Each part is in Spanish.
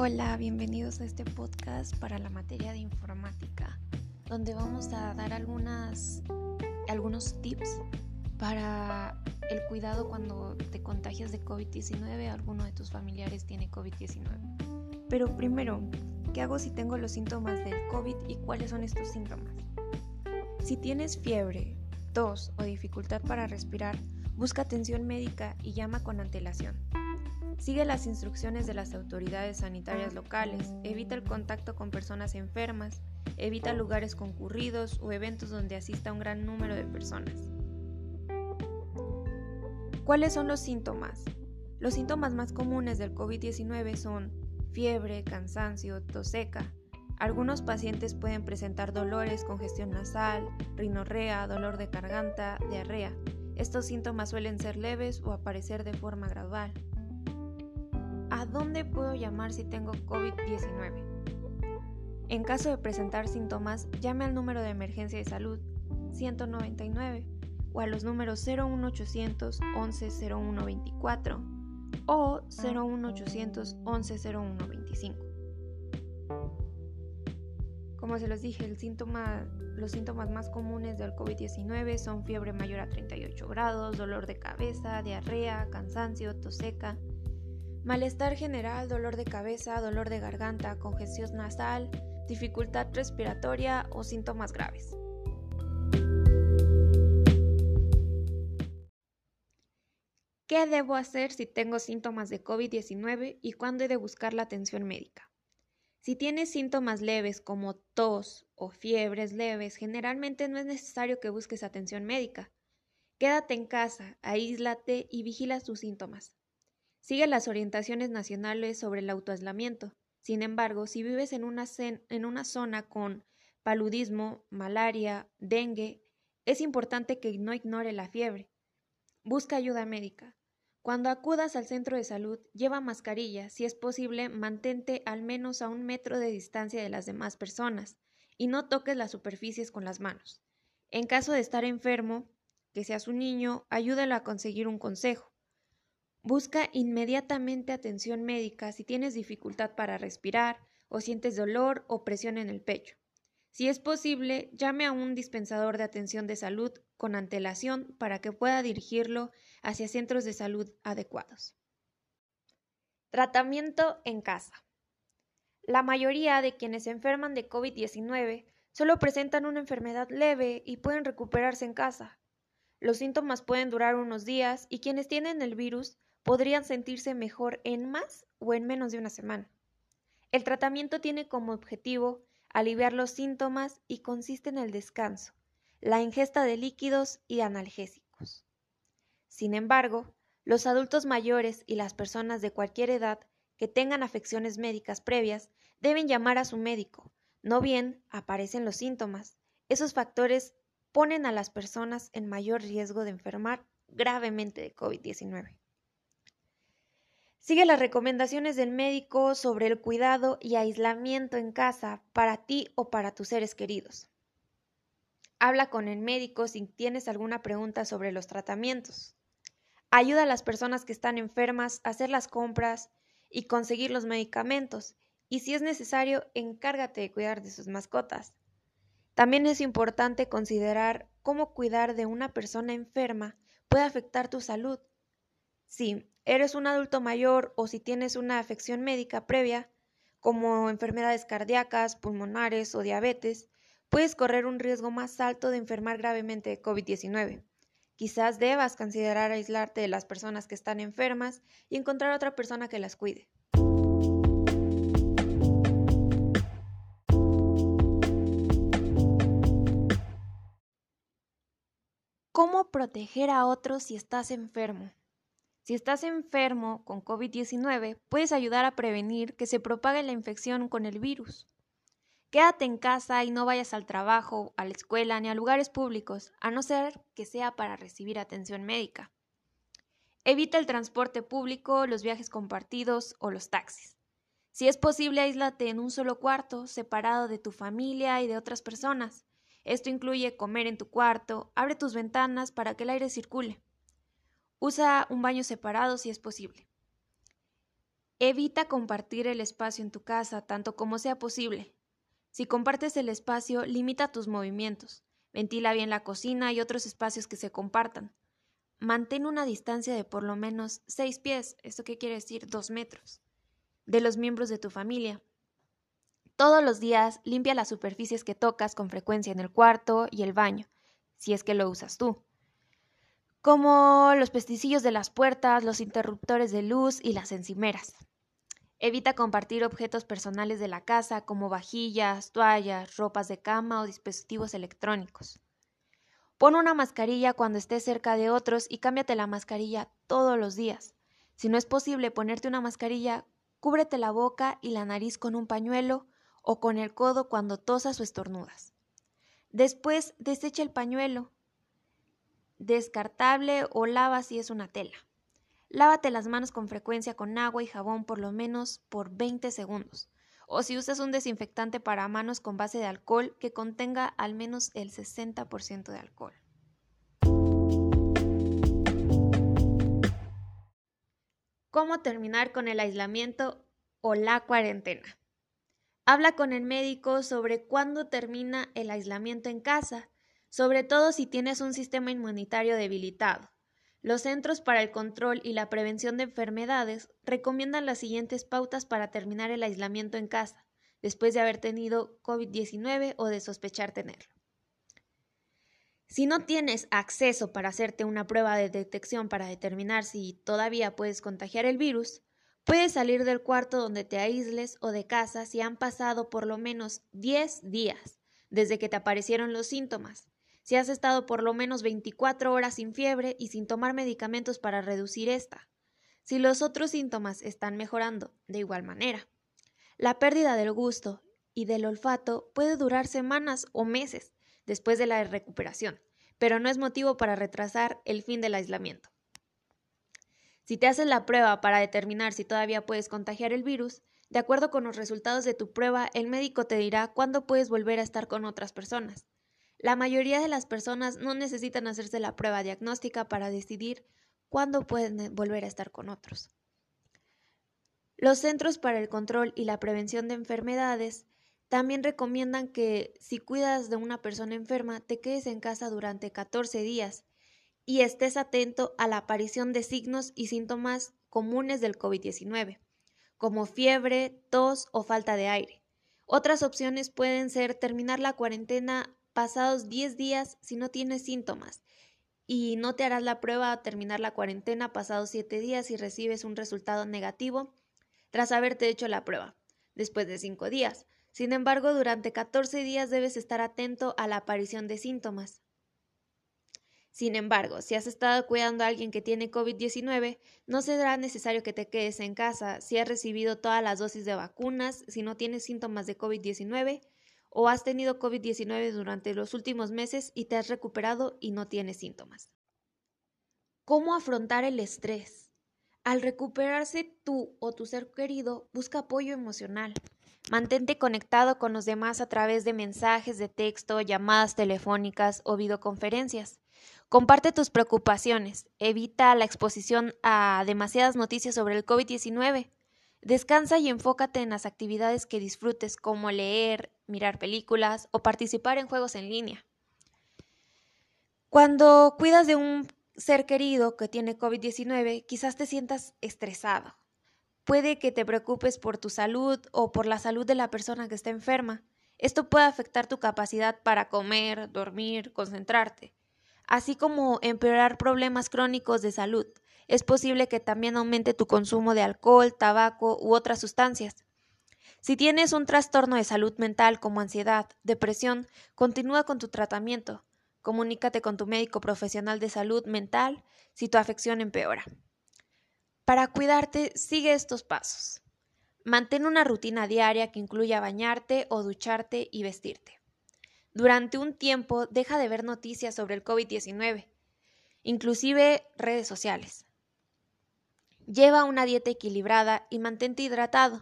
Hola, bienvenidos a este podcast para la materia de informática, donde vamos a dar algunas, algunos tips para el cuidado cuando te contagias de COVID-19, alguno de tus familiares tiene COVID-19. Pero primero, ¿qué hago si tengo los síntomas del COVID y cuáles son estos síntomas? Si tienes fiebre, tos o dificultad para respirar, busca atención médica y llama con antelación. Sigue las instrucciones de las autoridades sanitarias locales, evita el contacto con personas enfermas, evita lugares concurridos o eventos donde asista un gran número de personas. ¿Cuáles son los síntomas? Los síntomas más comunes del COVID-19 son fiebre, cansancio, tos seca. Algunos pacientes pueden presentar dolores, congestión nasal, rinorrea, dolor de garganta, diarrea. Estos síntomas suelen ser leves o aparecer de forma gradual. ¿A dónde puedo llamar si tengo COVID-19? En caso de presentar síntomas, llame al número de emergencia de salud 199 o a los números 01800 11 0124 o 01800 11 0125. Como se los dije, los síntomas más comunes del COVID-19 son fiebre mayor a 38 grados, dolor de cabeza, diarrea, cansancio, tos seca, malestar general, dolor de cabeza, dolor de garganta, congestión nasal, dificultad respiratoria o síntomas graves. ¿Qué debo hacer si tengo síntomas de COVID-19 y cuándo he de buscar la atención médica? Si tienes síntomas leves como tos o fiebres leves, generalmente no es necesario que busques atención médica. Quédate en casa, aíslate y vigila tus síntomas. Sigue las orientaciones nacionales sobre el autoaislamiento. Sin embargo, si vives en una, en una zona con paludismo, malaria, dengue, es importante que no ignore la fiebre. Busca ayuda médica. Cuando acudas al centro de salud, lleva mascarilla. Si es posible, mantente al menos a un metro de distancia de las demás personas y no toques las superficies con las manos. En caso de estar enfermo, que seas un niño, ayúdalo a conseguir un consejo. Busca inmediatamente atención médica si tienes dificultad para respirar o sientes dolor o presión en el pecho. Si es posible, llame a un dispensador de atención de salud con antelación para que pueda dirigirlo hacia centros de salud adecuados. Tratamiento en casa. La mayoría de quienes se enferman de COVID-19 solo presentan una enfermedad leve y pueden recuperarse en casa. Los síntomas pueden durar unos días y quienes tienen el virus podrían sentirse mejor en más o en menos de una semana. El tratamiento tiene como objetivo aliviar los síntomas y consiste en el descanso, la ingesta de líquidos y analgésicos. Sin embargo, los adultos mayores y las personas de cualquier edad que tengan afecciones médicas previas deben llamar a su médico, no bien aparecen los síntomas. Esos factores ponen a las personas en mayor riesgo de enfermar gravemente de COVID-19. Sigue las recomendaciones del médico sobre el cuidado y aislamiento en casa para ti o para tus seres queridos. Habla con el médico si tienes alguna pregunta sobre los tratamientos. Ayuda a las personas que están enfermas a hacer las compras y conseguir los medicamentos. Y si es necesario, encárgate de cuidar de sus mascotas. También es importante considerar cómo cuidar de una persona enferma puede afectar tu salud. Sí, eres un adulto mayor o si tienes una afección médica previa, como enfermedades cardíacas, pulmonares o diabetes, puedes correr un riesgo más alto de enfermar gravemente de COVID-19. Quizás debas considerar aislarte de las personas que están enfermas y encontrar otra persona que las cuide. ¿Cómo proteger a otros si estás enfermo? Si estás enfermo con COVID-19, puedes ayudar a prevenir que se propague la infección con el virus. Quédate en casa y no vayas al trabajo, a la escuela ni a lugares públicos, a no ser que sea para recibir atención médica. Evita el transporte público, los viajes compartidos o los taxis. Si es posible, aíslate en un solo cuarto, separado de tu familia y de otras personas. Esto incluye comer en tu cuarto, abre tus ventanas para que el aire circule. Usa un baño separado si es posible. Evita compartir el espacio en tu casa tanto como sea posible. Si compartes el espacio, limita tus movimientos. Ventila bien la cocina y otros espacios que se compartan. Mantén una distancia de por lo menos 6 pies, ¿esto qué quiere decir? 2 metros, de los miembros de tu familia. Todos los días limpia las superficies que tocas con frecuencia en el cuarto y el baño, si es que lo usas tú, como los pesticillos de las puertas, los interruptores de luz y las encimeras. Evita compartir objetos personales de la casa como vajillas, toallas, ropas de cama o dispositivos electrónicos. Pon una mascarilla cuando estés cerca de otros y cámbiate la mascarilla todos los días. Si no es posible ponerte una mascarilla, cúbrete la boca y la nariz con un pañuelo o con el codo cuando tosas o estornudas. Después, desecha el pañuelo, descartable o lava si es una tela. Lávate las manos con frecuencia con agua y jabón por lo menos por 20 segundos. O si usas un desinfectante para manos con base de alcohol que contenga al menos el 60% de alcohol. ¿Cómo terminar con el aislamiento o la cuarentena? Habla con el médico sobre cuándo termina el aislamiento en casa, sobre todo si tienes un sistema inmunitario debilitado. Los Centros para el Control y la Prevención de Enfermedades recomiendan las siguientes pautas para terminar el aislamiento en casa, después de haber tenido COVID-19 o de sospechar tenerlo. Si no tienes acceso para hacerte una prueba de detección para determinar si todavía puedes contagiar el virus, Puedes salir del cuarto donde te aísles o de casa si han pasado por lo menos 10 días desde que te aparecieron los síntomas. Si has estado por lo menos 24 horas sin fiebre y sin tomar medicamentos para reducir esta. Si los otros síntomas están mejorando de igual manera. La pérdida del gusto y del olfato puede durar semanas o meses después de la recuperación, pero no es motivo para retrasar el fin del aislamiento. Si te haces la prueba para determinar si todavía puedes contagiar el virus, de acuerdo con los resultados de tu prueba, el médico te dirá cuándo puedes volver a estar con otras personas. La mayoría de las personas no necesitan hacerse la prueba diagnóstica para decidir cuándo pueden volver a estar con otros. Los Centros para el Control y la Prevención de Enfermedades también recomiendan que si cuidas de una persona enferma, te quedes en casa durante 14 días y estés atento a la aparición de signos y síntomas comunes del COVID-19, como fiebre, tos o falta de aire. Otras opciones pueden ser terminar la cuarentena pasados 10 días si no tienes síntomas y no te harás la prueba a terminar la cuarentena pasados 7 días si recibes un resultado negativo tras haberte hecho la prueba, después de 5 días. Sin embargo, durante 14 días debes estar atento a la aparición de síntomas. Sin embargo, si has estado cuidando a alguien que tiene COVID-19, no será necesario que te quedes en casa si has recibido todas las dosis de vacunas, si no tienes síntomas de COVID-19 o has tenido COVID-19 durante los últimos meses y te has recuperado y no tienes síntomas. ¿Cómo afrontar el estrés? Al recuperarse tú o tu ser querido, busca apoyo emocional. Mantente conectado con los demás a través de mensajes de texto, llamadas telefónicas o videoconferencias. Comparte tus preocupaciones, evita la exposición a demasiadas noticias sobre el COVID-19. Descansa y enfócate en las actividades que disfrutes como leer, mirar películas o participar en juegos en línea. Cuando cuidas de un ser querido que tiene COVID-19, quizás te sientas estresado. Puede que te preocupes por tu salud o por la salud de la persona que está enferma. Esto puede afectar tu capacidad para comer, dormir, concentrarte así como empeorar problemas crónicos de salud. Es posible que también aumente tu consumo de alcohol, tabaco u otras sustancias. Si tienes un trastorno de salud mental como ansiedad, depresión, continúa con tu tratamiento. Comunícate con tu médico profesional de salud mental si tu afección empeora. Para cuidarte, sigue estos pasos. Mantén una rutina diaria que incluya bañarte o ducharte y vestirte. Durante un tiempo deja de ver noticias sobre el COVID-19, inclusive redes sociales. Lleva una dieta equilibrada y mantente hidratado.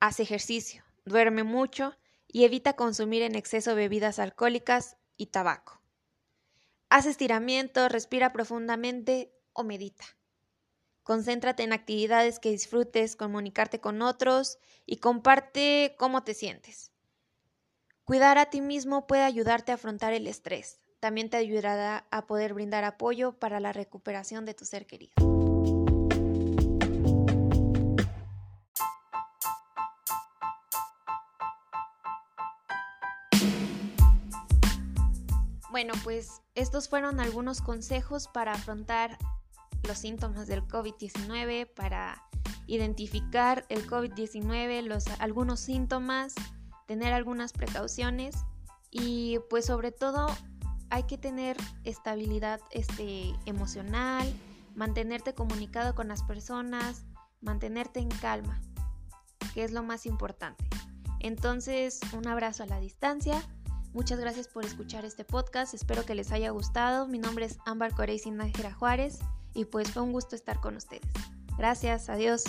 Haz ejercicio, duerme mucho y evita consumir en exceso bebidas alcohólicas y tabaco. Haz estiramiento, respira profundamente o medita. Concéntrate en actividades que disfrutes, comunicarte con otros y comparte cómo te sientes. Cuidar a ti mismo puede ayudarte a afrontar el estrés. También te ayudará a poder brindar apoyo para la recuperación de tu ser querido. Bueno, pues estos fueron algunos consejos para afrontar los síntomas del COVID-19, para identificar el COVID-19, los algunos síntomas, tener algunas precauciones y pues sobre todo hay que tener estabilidad este, emocional, mantenerte comunicado con las personas, mantenerte en calma, que es lo más importante. Entonces, un abrazo a la distancia Muchas gracias por escuchar este podcast, espero que les haya gustado. Mi nombre es Ámbar Corey Sinájera Juárez y pues fue un gusto estar con ustedes. Gracias, adiós.